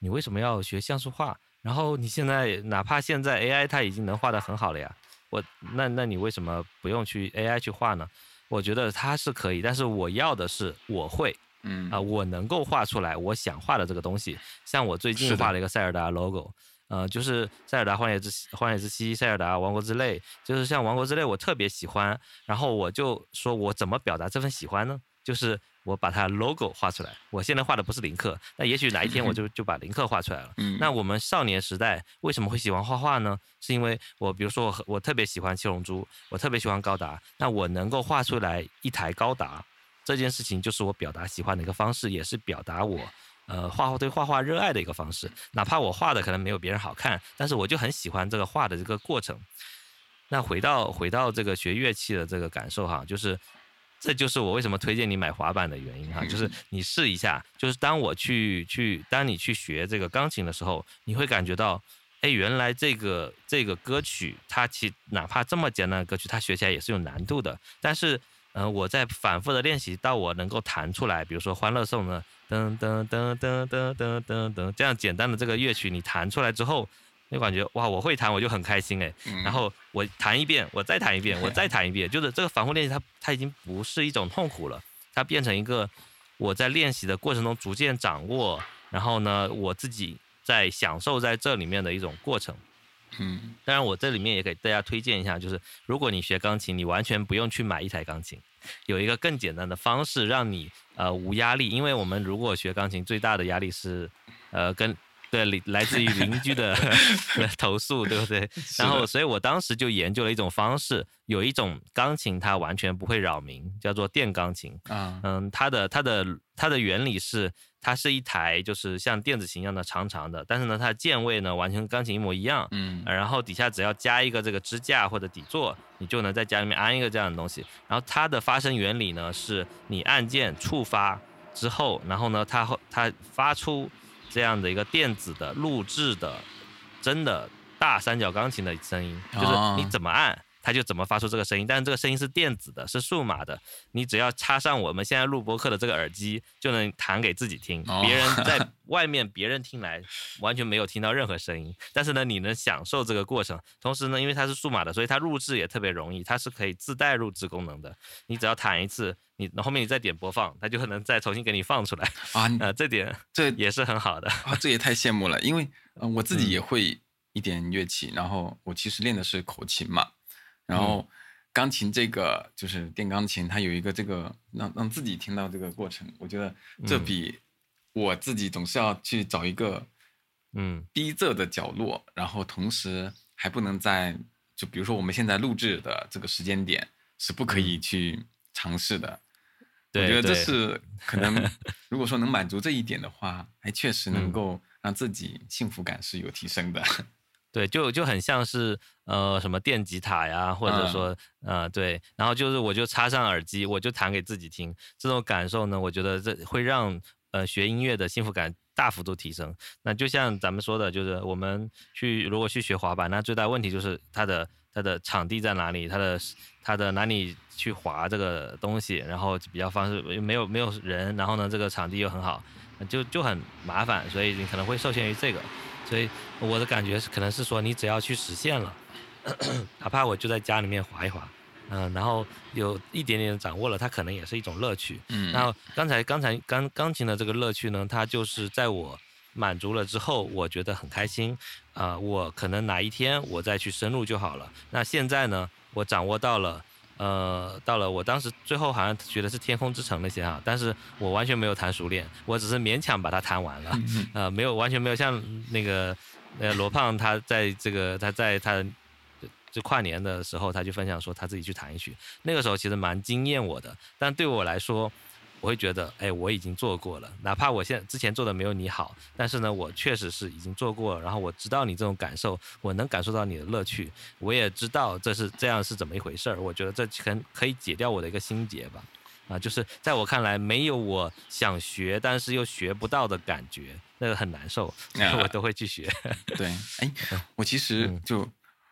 你为什么要学像素画？然后你现在哪怕现在 AI 它已经能画得很好了呀，我那那你为什么不用去 AI 去画呢？我觉得它是可以，但是我要的是我会嗯啊、我能够画出来我想画的这个东西。像我最近是画了一个塞尔达 logo，呃，就是塞尔达荒野之息荒野之息、塞尔达王国之泪，就是像王国之泪我特别喜欢，然后我就说我怎么表达这份喜欢呢？就是我把它 logo 画出来。我现在画的不是林克，那也许哪一天我就 *laughs* 就把林克画出来了。嗯那我们少年时代为什么会喜欢画画呢？是因为我比如说我我特别喜欢七龙珠，我特别喜欢高达，那我能够画出来一台高达，这件事情就是我表达喜欢的一个方式，也是表达我呃画画对画画热爱的一个方式。哪怕我画的可能没有别人好看，但是我就很喜欢这个画的这个过程。那回到回到这个学乐器的这个感受哈，就是这就是我为什么推荐你买滑板的原因哈，就是你试一下，就是当我去去当你去学这个钢琴的时候，你会感觉到，哎，原来这个这个歌曲它其哪怕这么简单的歌曲，它学起来也是有难度的，但是。嗯，我在反复的练习，到我能够弹出来，比如说《欢乐颂》呢，噔噔噔噔噔噔噔噔，这样简单的这个乐曲，你弹出来之后，就感觉哇，我会弹，我就很开心哎。嗯然后我弹一遍，我再弹一遍，我再弹一遍，就是这个反复练习它，它已经不是一种痛苦了，它变成一个我在练习的过程中逐渐掌握，然后呢，我自己在享受在这里面的一种过程。嗯当然，我这里面也给大家推荐一下，就是如果你学钢琴，你完全不用去买一台钢琴，有一个更简单的方式让你呃无压力。因为我们如果学钢琴，最大的压力是呃跟对邻来自于邻居的 *laughs* 投诉，对不对？然后，所以我当时就研究了一种方式，有一种钢琴它完全不会扰民，叫做电钢琴。啊嗯，它的它的它的原理是，它是一台就是像电子琴一样的长长的，但是呢，它的键位呢完全跟钢琴一模一样。嗯呃然后底下只要加一个这个支架或者底座，你就能在家里面安一个这样的东西。然后它的发声原理呢，是你按键触发之后，然后呢，它会它发出这样的一个电子的录制的真的大三角钢琴的声音，就是你哦怎么按。它就怎么发出这个声音，但是这个声音是电子的，是数码的。你只要插上我们现在录播课的这个耳机，就能弹给自己听。哦别人在 *laughs* 外面，别人听来完全没有听到任何声音，但是呢，你能享受这个过程。同时呢，因为它是数码的，所以它录制也特别容易，它是可以自带录制功能的。你只要弹一次，你后面你再点播放，它就能再重新给你放出来。啊，你 *laughs* 呃，这点 *laughs* 这也是很好的。啊，这也太羡慕了，因为呃我自嗯己也会一点乐器，然后我其实练的是口琴嘛，然后嗯钢琴这个就是电钢琴，它有一个这个让让自己听到这个过程，我觉得这嗯。比我自己总是要去找一个嗯。逼仄的角落，然后同时还不能在就比如说我们现在录制的这个时间点是不可以去尝试的。我觉得这是可能，*laughs* 如果说能满足这一点的话，还确实能嗯。够让自己幸福感是有提升的。对，就就很像是呃什么电吉他呀，或者嗯说、呃对，然后就是我就插上耳机，我就弹给自己听，这种感受呢，我觉得这会让呃学音乐的幸福感大幅度提升。那就像咱们说的，就是我们去如果去学滑板，那最大问题就是它的它的场地在哪里，它的它的哪里去滑这个东西，然后比较方式没有没有人，然后呢这个场地又很好，就就很麻烦，所以你可能会受限于这个。所以我的感觉是，可能是说你只要去实现了，*coughs* 哪怕我就在家里面滑一滑。嗯，然后有一点点掌握了，它可能也是一种乐趣。嗯，然后刚才刚才钢钢琴的这个乐趣呢，它就是在我满足了之后，我觉得很开心。啊，我可能哪一天我再去深入就好了。那现在呢，我掌握到了，呃，到了我当时最后好像学的是《天空之城》那些啊，但是我完全没有弹熟练，我只是勉强把它弹完了。呃，没有完全没有像那个呃罗胖他在这个他在他。就跨年的时候，他就分享说他自己去弹一曲，那个时候其实蛮惊艳我的。但对我来说，我会觉得，哎，我已经做过了，哪怕我现在之前做的没有你好，但是呢，我确实是已经做过了。然后我知道你这种感受，我能感受到你的乐趣，我也知道这是这样是怎么一回事儿。我觉得这很可以解掉我的一个心结吧。啊，就是在我看来，没有我想学但是又学不到的感觉，那个很难受，*laughs* 我都会去学。对，*laughs* 哎，我其实就。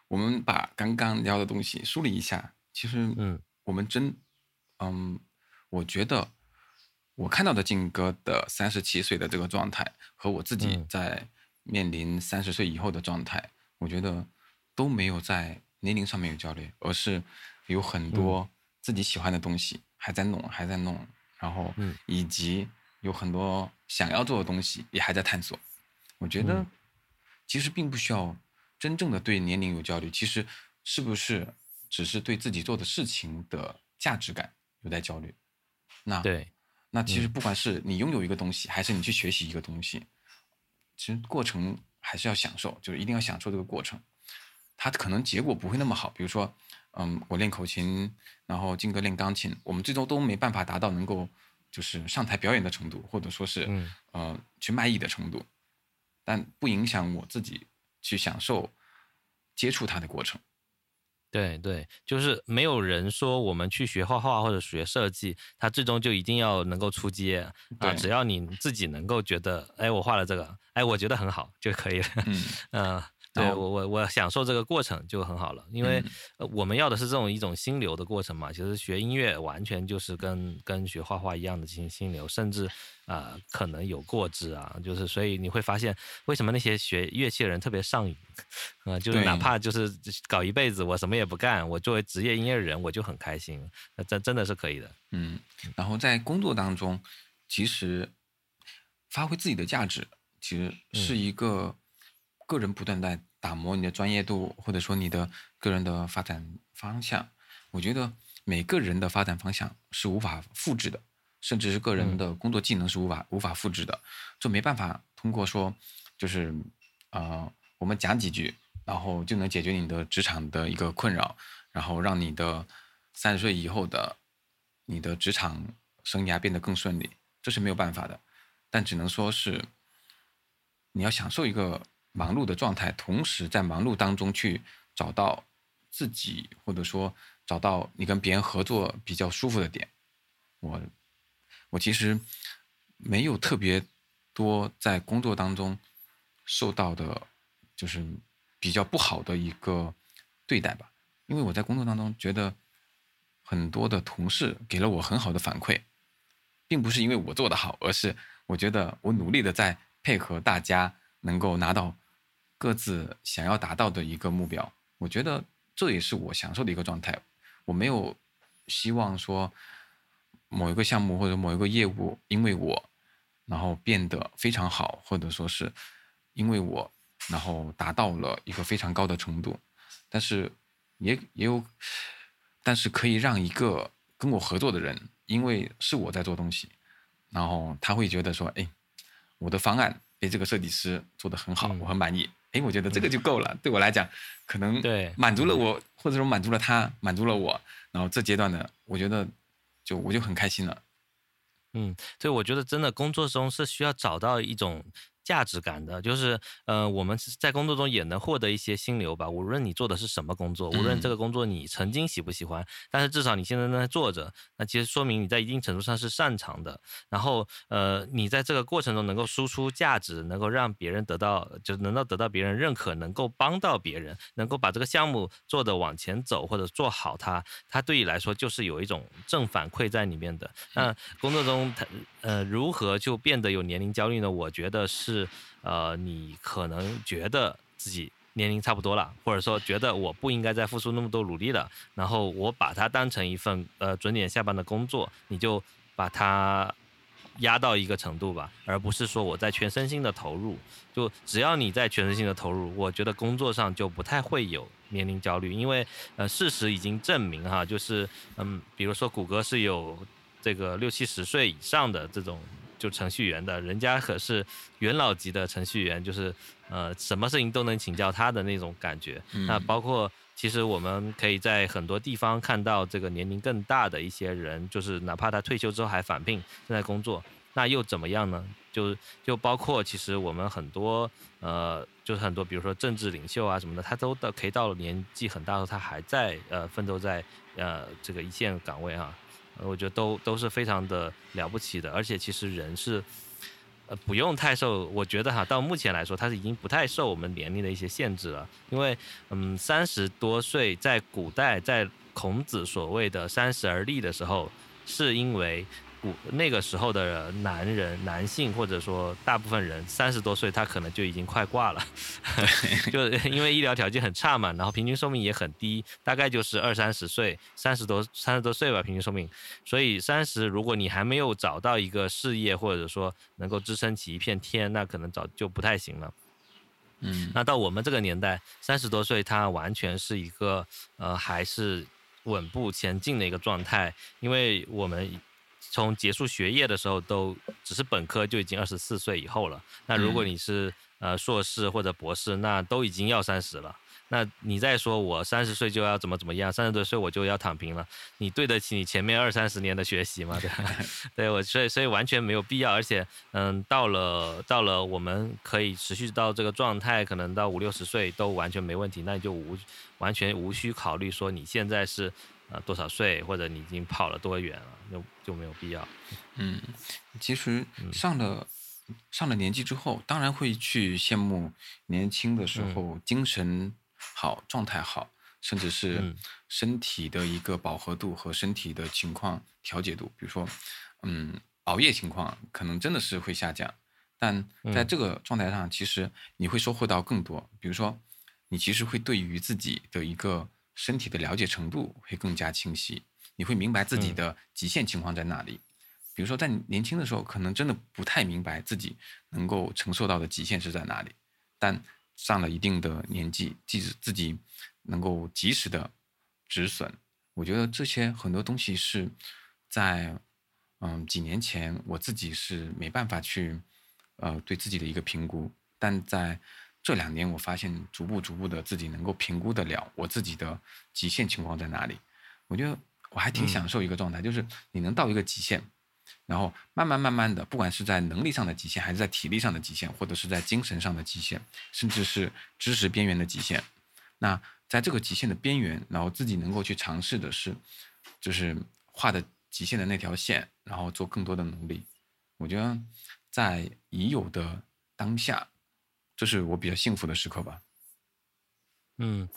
我们把刚刚聊的东西梳理一下，其实，嗯，我们真，嗯，我觉得我看到的靖哥的三十七岁的这个状态，和我自己在面临三十岁以后的状态，我觉得都没有在年龄上面有焦虑，而是有很多自己喜欢的东西还在弄，还在弄，然后，以及有很多想要做的东西也还在探索。我觉得其实并不需要。真正的对年龄有焦虑，其实是不是只是对自己做的事情的价值感有待焦虑？那对，那其实不管是你拥有一个东西，还是你去学习一个东西，其实过程还是要享受，就是一定要享受这个过程。它可能结果不会那么好，比如说，嗯，我练口琴，然后金哥练钢琴，我们最终都没办法达到能够就是上台表演的程度，或者说是呃去卖艺的程度，但不影响我自己。去享受接触它的过程，对对，就是没有人说我们去学画画或者学设计，他最终就一定要能够出街啊。只要你自己能够觉得，哎，我画了这个，哎，我觉得很好就可以了。嗯。*laughs* 对我我我享受这个过程就很好了，因为我们要的是这种一种心流的过程嘛。其实学音乐完全就是跟跟学画画一样的进行心流，甚至啊可能有过之啊。就是所以你会发现，为什么那些学乐器的人特别上瘾啊？就是哪怕就是搞一辈子我什么也不干，我作为职业音乐人我就很开心。那真真的是可以的。嗯，然后在工作当中，其实发挥自己的价值，其实是一个。个人不断在打磨你的专业度，或者说你的个人的发展方向。我觉得每个人的发展方向是无法复制的，甚至是个人的工作技能是无法无法复制的，就没办法通过说就是呃我们讲几句，然后就能解决你的职场的一个困扰，然后让你的三十岁以后的你的职场生涯变得更顺利，这是没有办法的。但只能说是你要享受一个。忙碌的状态，同时在忙碌当中去找到自己，或者说找到你跟别人合作比较舒服的点。我我其实没有特别多在工作当中受到的，就是比较不好的一个对待吧。因为我在工作当中觉得很多的同事给了我很好的反馈，并不是因为我做的好，而是我觉得我努力的在配合大家，能够拿到。各自想要达到的一个目标，我觉得这也是我享受的一个状态。我没有希望说某一个项目或者某一个业务因为我然后变得非常好，或者说是因为我然后达到了一个非常高的程度。但是也也有，但是可以让一个跟我合作的人，因为是我在做东西，然后他会觉得说：“哎，我的方案被这个设计师做得很好，我很满意。”哎，我觉得这个就够了。对我来讲，可能对满足了我，或者说满足了他，满足了我。然后这阶段的，我觉得就我就很开心了。嗯，所以我觉得真的工作中是需要找到一种价值感的，就是呃，我们在工作中也能获得一些心流吧。无论你做的是什么工作，无论这个工作你曾经喜不喜欢，但是至少你现在在做着，那其实说明你在一定程度上是擅长的。然后呃，你在这个过程中能够输出价值，能够让别人得到，就能够得到别人认可，能够帮到别人，能够把这个项目做的往前走或者做好它，它对你来说就是有一种正反馈在里面的。那工作中它呃如何就变得有年龄焦虑呢？我觉得是。是呃，你可能觉得自己年龄差不多了，或者说觉得我不应该再付出那么多努力了，然后我把它当成一份呃准点下班的工作，你就把它压到一个程度吧，而不是说我在全身心的投入。就只要你在全身心的投入，我觉得工作上就不太会有年龄焦虑，因为呃事实已经证明哈，就是嗯，比如说谷歌是有这个六七十岁以上的这种。就程序员的，人家可是元老级的程序员，就是呃，什么事情都能请教他的那种感觉。那包括其实我们可以在很多地方看到这个年龄更大的一些人，就是哪怕他退休之后还返聘正在工作，那又怎么样呢？就就包括其实我们很多呃，就是很多比如说政治领袖啊什么的，他都到可以到了年纪很大的时候，他还在呃奋斗在呃这个一线岗位啊。我觉得都都是非常的了不起的，而且其实人是，呃，不用太受。我觉得哈，到目前来说，他是已经不太受我们年龄的一些限制了。因为，嗯，三十多岁在古代，在孔子所谓的三十而立的时候，是因为。那个时候的男人、男性或者说大部分人三十多岁，他可能就已经快挂了，*laughs* 就因为医疗条件很差嘛，然后平均寿命也很低，大概就是二三十岁、三十多、三十多岁吧，平均寿命。所以三十，如果你还没有找到一个事业或者说能够支撑起一片天，那可能早就不太行了。嗯，那到我们这个年代，三十多岁，他完全是一个呃还是稳步前进的一个状态，因为我们。从结束学业的时候，都只是本科就已经二十四岁以后了。那如果你是呃硕士或者博士，那都已经要三十了。那你再说我三十岁就要怎么怎么样，三十多岁我就要躺平了，你对得起你前面二三十年的学习吗？*laughs* *laughs* 对，对我所以所以完全没有必要。而且嗯，到了到了我们可以持续到这个状态，可能到五六十岁都完全没问题。那你就无完全无需考虑说你现在是。啊，多少岁或者你已经跑了多远了，就就没有必要。嗯，其实上了上了年纪之后，当然会去羡慕年轻的时候精神好、状态好，甚至是身体的一个饱和度和身体的情况调节度。比如说，嗯，熬夜情况可能真的是会下降，但在这个状态上，其实你会收获到更多。比如说，你其实会对于自己的一个。身体的了解程度会更加清晰，你会明白自己的极限情况在哪里。比如说，在年轻的时候，可能真的不太明白自己能够承受到的极限是在哪里。但上了一定的年纪，即使自己能够及时的止损，我觉得这些很多东西是在嗯几年前我自己是没办法去呃对自己的一个评估，但在。这两年我发现，逐步逐步的自己能够评估得了我自己的极限情况在哪里。我觉得我还挺享受一个状态，就是你能到一个极限，然后慢慢慢慢的，不管是在能力上的极限，还是在体力上的极限，或者是在精神上的极限，甚至是知识边缘的极限。那在这个极限的边缘，然后自己能够去尝试的是，就是画的极限的那条线，然后做更多的努力。我觉得在已有的当下。这是我比较幸福的时刻吧。嗯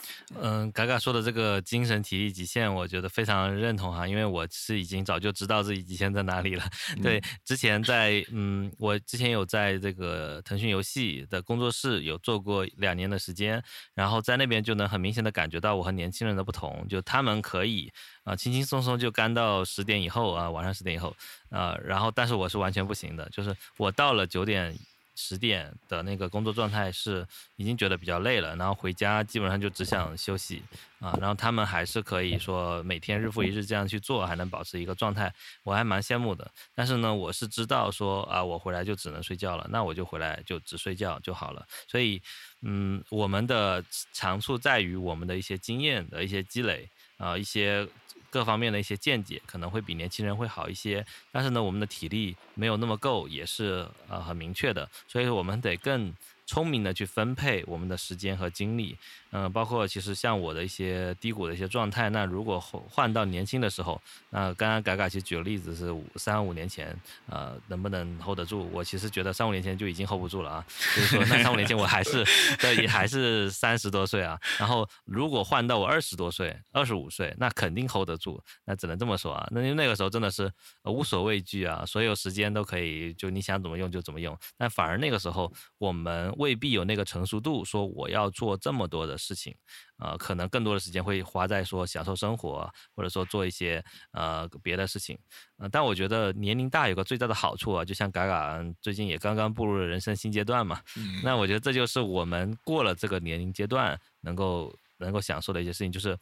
嗯，嘎嘎说的这个精神体力极限，我觉得非常认同哈，因为我是已经早就知道自己极限在哪里了。对，之前在嗯，我之前有在这个腾讯游戏的工作室有做过两年的时间，然后在那边就能很明显的感觉到我和年轻人的不同，就他们可以啊轻轻松松就干到十点以后啊，晚上十点以后啊，然后但是我是完全不行的，就是我到了九点。十点的那个工作状态是已经觉得比较累了，然后回家基本上就只想休息啊。然后他们还是可以说每天日复一日这样去做，还能保持一个状态，我还蛮羡慕的。但是呢，我是知道说啊，我回来就只能睡觉了，那我就回来就只睡觉就好了。所以，嗯，我们的长处在于我们的一些经验的一些积累啊，一些各方面的一些见解可能会比年轻人会好一些，但是呢，我们的体力没有那么够，也是呃很明确的，所以我们得更。聪明的去分配我们的时间和精力，嗯，包括其实像我的一些低谷的一些状态，那如果换到年轻的时候，那刚刚嘎嘎其实举个例子是五三五年前，呃，能不能 hold 得住？我其实觉得三五年前就已经 hold 不住了啊，就是说那三五年前我还是对还是三十多岁啊，然后如果换到我二十多岁、二十五岁，那肯定 hold 得住，那只能这么说啊，那因为那个时候真的是无所畏惧啊，所有时间都可以就你想怎么用就怎么用，但反而那个时候我们。未必有那个成熟度，说我要做这么多的事情，呃，可能更多的时间会花在说享受生活，或者说做一些呃别的事情，呃，但我觉得年龄大有个最大的好处啊，就像嘎嘎最近也刚刚步入了人生新阶段嘛，*laughs* 那我觉得这就是我们过了这个年龄阶段能够能够享受的一些事情，就是。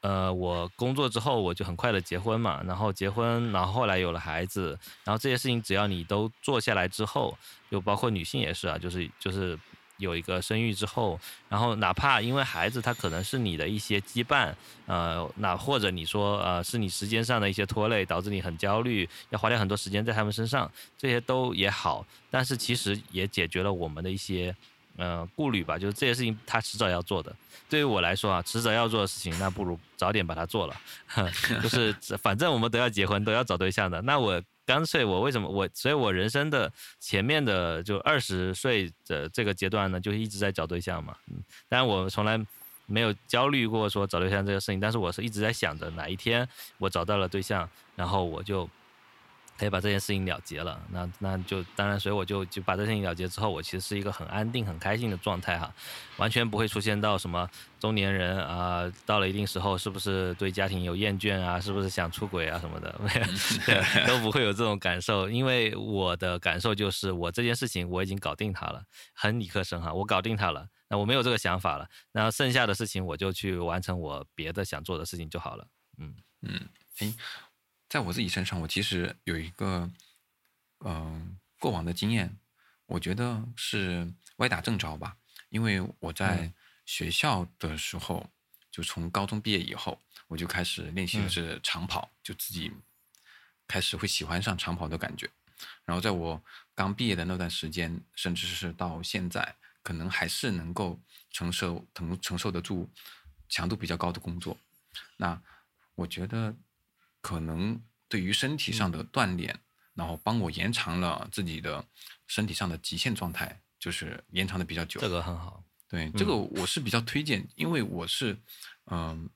呃，我工作之后我就很快的结婚嘛，然后结婚，然后后来有了孩子，然后这些事情只要你都做下来之后，就包括女性也是啊，就是就是有一个生育之后，然后哪怕因为孩子他可能是你的一些羁绊，呃，那或者你说呃是你时间上的一些拖累，导致你很焦虑，要花掉很多时间在他们身上，这些都也好，但是其实也解决了我们的一些。呃，顾虑吧，就是这些事情他迟早要做的。对于我来说啊，迟早要做的事情，那不如早点把它做了。*laughs* 就是反正我们都要结婚，都要找对象的，那我干脆我为什么我？所以我人生的前面的就二十岁的这个阶段呢，就一直在找对象嘛。嗯，当然我从来没有焦虑过说找对象这个事情，但是我是一直在想着哪一天我找到了对象，然后我就。可以把这件事情了结了，那那就当然，所以我就就把这件事情了结之后，我其实是一个很安定、很开心的状态哈，完全不会出现到什么中年人啊，到了一定时候是不是对家庭有厌倦啊，是不是想出轨啊什么的，*laughs* 都不会有这种感受，因为我的感受就是我这件事情我已经搞定它了，很理科生哈，我搞定它了，那我没有这个想法了，然后剩下的事情我就去完成我别的想做的事情就好了，嗯嗯，行。在我自己身上，我其实有一个，嗯，过往的经验，我觉得是歪打正着吧。因为我在学校的时候，就从高中毕业以后，我就开始练习的是长跑，就自己开始会喜欢上长跑的感觉。然后在我刚毕业的那段时间，甚至是到现在，可能还是能够承受承承受得住强度比较高的工作。那我觉得。可能对于身体上的锻炼，然后帮我延长了自己的身体上的极限状态，就是延长的比较久。这个很好，对这个我是比较推荐，因为我是，嗯，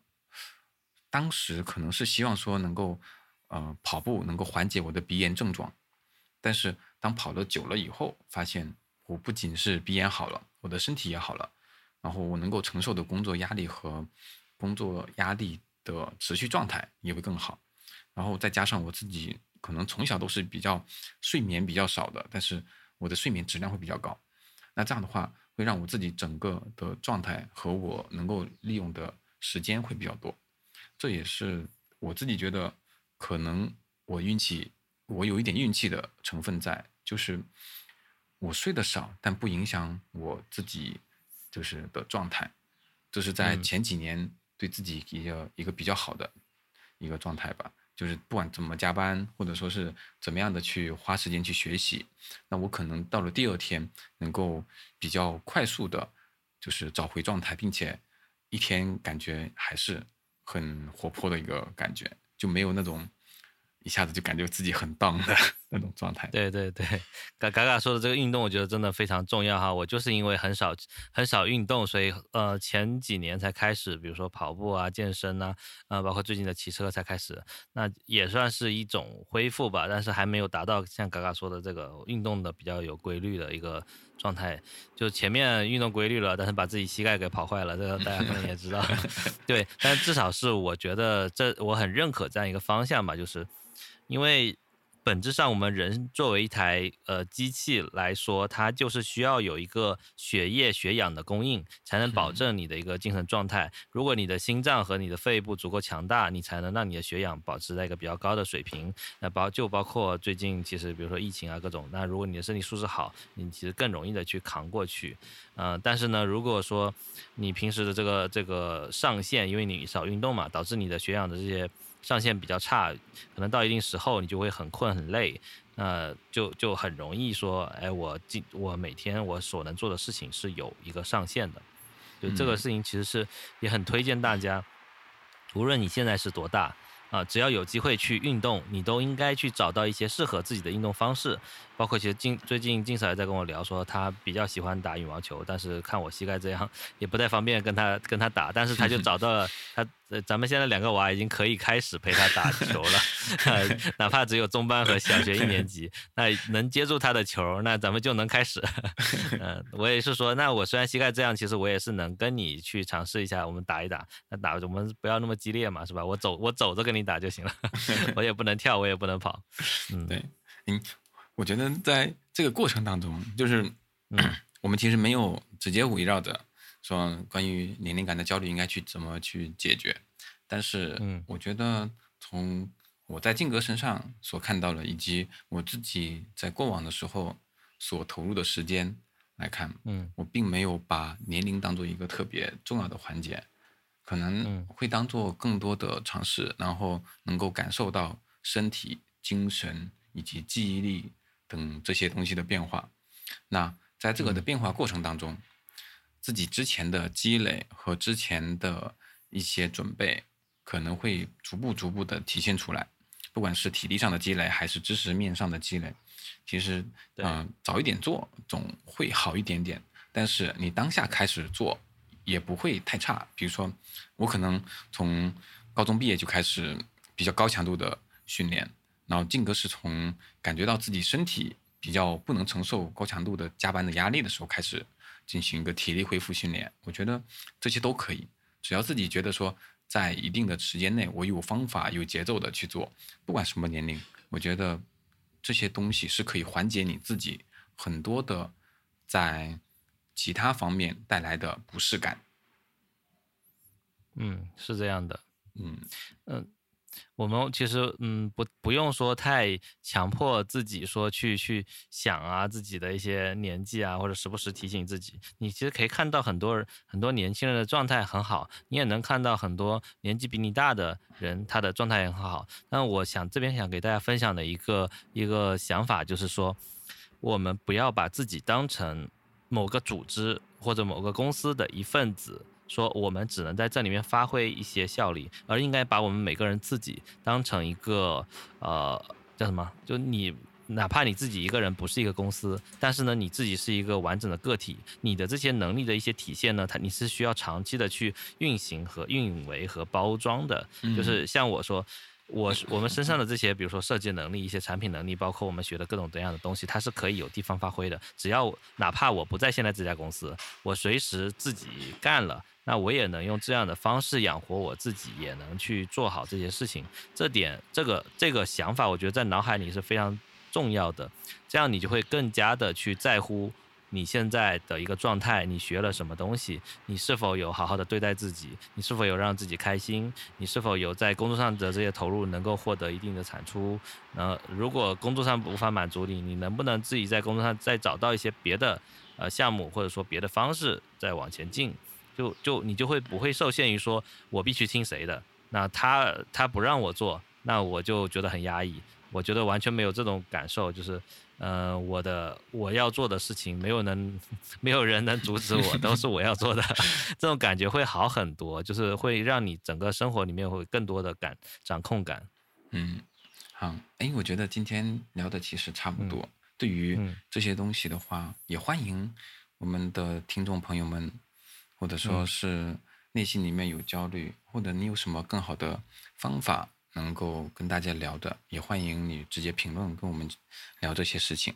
当时可能是希望说能够，呃，跑步能够缓解我的鼻炎症状，但是当跑的久了以后，发现我不仅是鼻炎好了，我的身体也好了，然后我能够承受的工作压力和工作压力的持续状态也会更好。然后再加上我自己，可能从小都是比较睡眠比较少的，但是我的睡眠质量会比较高。那这样的话，会让我自己整个的状态和我能够利用的时间会比较多。这也是我自己觉得，可能我运气，我有一点运气的成分在，就是我睡得少，但不影响我自己就是的状态。这是在前几年对自己一个一个比较好的一个状态吧。就是不管怎么加班，或者说是怎么样的去花时间去学习，那我可能到了第二天能够比较快速的，就是找回状态，并且一天感觉还是很活泼的一个感觉，就没有那种。一下子就感觉自己很荡的 *laughs* 那种状态。对对对，嘎嘎嘎说的这个运动，我觉得真的非常重要哈。我就是因为很少很少运动，所以呃前几年才开始，比如说跑步啊、健身呐，呃，包括最近的骑车才开始。那也算是一种恢复吧，但是还没有达到像嘎嘎说的这个运动的比较有规律的一个状态。就前面运动规律了，但是把自己膝盖给跑坏了，这个大家可能也知道。*laughs* 对，但至少是我觉得这我很认可这样一个方向吧，就是。因为本质上，我们人作为一台呃机器来说，它就是需要有一个血液血氧的供应，才能保证你的一个精神状态。如果你的心脏和你的肺部足够强大，你才能让你的血氧保持在一个比较高的水平。那包就包括最近其实比如说疫情啊各种，那如果你的身体素质好，你其实更容易的去扛过去。嗯，但是呢，如果说你平时的这个这个上限，因为你少运动嘛，导致你的血氧的这些。上限比较差，可能到一定时候你就会很困很累，那就就很容易说，哎，我今我每天我所能做的事情是有一个上限的，就这个嗯事情其实是也很推荐大家，无论你现在是多大。啊，只要有机会去运动，你都应该去找到一些适合自己的运动方式。包括其实近最近金嫂也在跟我聊说，他比较喜欢打羽毛球，但是看我膝盖这样，也不太方便跟他跟他打。但是他就找到了他，呃，咱们现在两个娃已经可以开始陪他打球了，*laughs* 呃哪怕只有中班和小学一年级，那能接住他的球，那咱们就能开始。嗯、*laughs* 我也是说，那我虽然膝盖这样，其实我也是能跟你去尝试一下，我们打一打。那打我们不要那么激烈嘛，是吧？我走我走着跟你打就行了，*laughs* 我也不能跳，我也不能跑。嗯，对，嗯，我觉得在这个过程当中，就是嗯。*clears throat* 我们其实没有直接围绕着说关于年龄感的焦虑应该去怎么去解决，但是嗯。我觉得从我在静哥身上所看到的，以及我自己在过往的时候所投入的时间来看，嗯。我并没有把年龄当做一个特别重要的环节，可能嗯。会当做更多的尝试，然后能够感受到身体、精神以及记忆力等这些东西的变化。那在这个的嗯变化过程当中，自己之前的积累和之前的一些准备，可能会逐步逐步的体现出来，不管是体力上的积累，还是知识面上的积累，其实嗯、呃早一点做总会好一点点。但是你当下开始做，也不会太差。比如说，我可能从高中毕业就开始比较高强度的训练，然后静哥是从感觉到自己身体比较不能承受高强度的加班的压力的时候开始进行一个体力恢复训练。我觉得这些都可以，只要自己觉得说在一定的时间内，我有方法、有节奏的去做，不管什么年龄，我觉得这些东西是可以缓解你自己很多的在其他方面带来的不适感。嗯，是这样的。嗯我们其实嗯不不用说太强迫自己说去去想啊自己的一些年纪啊，或者时不时提醒自己。你其实可以看到很多人很多年轻人的状态很好，你也能看到很多年纪比你大的人他的状态也很好。那我想这边想给大家分享的一个一个想法就是说，我们不要把自己当成某个组织或者某个公司的一份子，说我们只能在这里面发挥一些效力，而应该把我们每个人自己当成一个呃叫什么？就你哪怕你自己一个人不是一个公司，但是呢，你自己是一个完整的个体，你的这些能力的一些体现呢，它你是需要长期的去运行和运维和包装的。就是像我说。我我们身上的这些，比如说设计能力、一些产品能力，包括我们学的各种各样的东西，它是可以有地方发挥的。只要哪怕我不在现在这家公司，我随时自己干了，那我也能用这样的方式养活我自己，也能去做好这些事情。这点，这个这个想法，我觉得在脑海里是非常重要的。这样你就会更加的去在乎你现在的一个状态，你学了什么东西，你是否有好好的对待自己，你是否有让自己开心，你是否有在工作上的这些投入能够获得一定的产出。那如果工作上无法满足你，你能不能自己在工作上再找到一些别的呃项目，或者说别的方式再往前进？就就你就会不会受限于说我必须听谁的，那他他不让我做，那我就觉得很压抑。我觉得完全没有这种感受，就是，呃，我的我要做的事情，没有能，*laughs* 没有人能阻止我，都是我要做的，*laughs* 这种感觉会好很多，就是会让你整个生活里面会更多的感掌控感。嗯，好，哎，我觉得今天聊的其实差不多。对于嗯这些东西的话，也欢迎我们的听众朋友们，或者说嗯是内心里面有焦虑，或者你有什么更好的方法能够跟大家聊的，也欢迎你直接评论跟我们聊这些事情。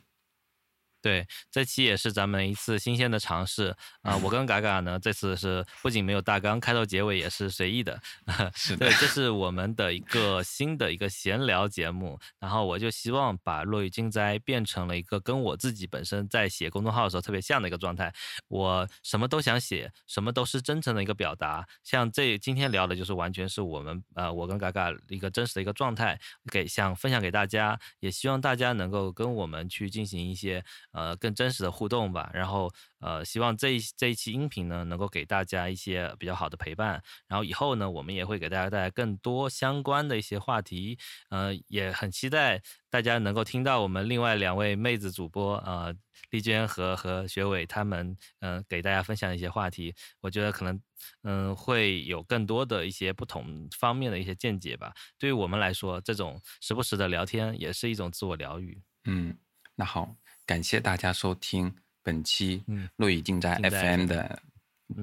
对，这期也是咱们一次新鲜的尝试啊、我跟嘎嘎呢，这次是不仅没有大纲，开头结尾也是随意的。*laughs* 是的对，这是我们的一个新的一个闲聊节目。然后我就希望把落雨惊灾变成了一个跟我自己本身在写公众号的时候特别像的一个状态。我什么都想写，什么都是真诚的一个表达。像这今天聊的就是完全是我们呃，我跟嘎嘎一个真实的一个状态，给想分享给大家，也希望大家能够跟我们去进行一些呃更真实的互动吧。然后呃，希望这一这一期音频呢，能够给大家一些比较好的陪伴。然后以后呢，我们也会给大家带来更多相关的一些话题。呃，也很期待大家能够听到我们另外两位妹子主播呃，丽娟和和学伟他们嗯给大家分享一些话题。我觉得可能嗯会有更多的一些不同方面的一些见解吧。对于我们来说，这种时不时的聊天也是一种自我疗愈。嗯，那好，感谢大家收听本期嗯陆羽静斋 FM 的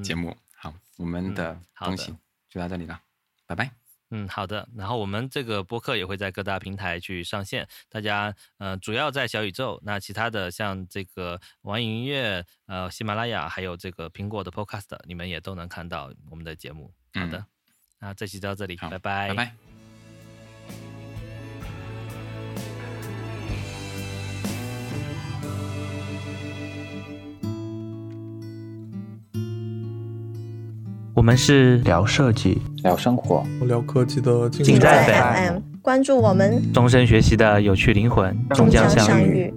节目。好，我们的东西就到这里了，拜拜。嗯，好的。然后我们这个播客也会在各大平台去上线，大家呃主要在小宇宙，那其他的像这个网易云音乐、呃喜马拉雅，还有这个苹果的 Podcast，你们也都能看到我们的节目。好的，嗯那这期就到这里，拜拜，拜拜。我们是聊设计，聊生活，聊科技的静静斋斋 FM FM，关注我们，终身学习的有趣灵魂，终将相遇。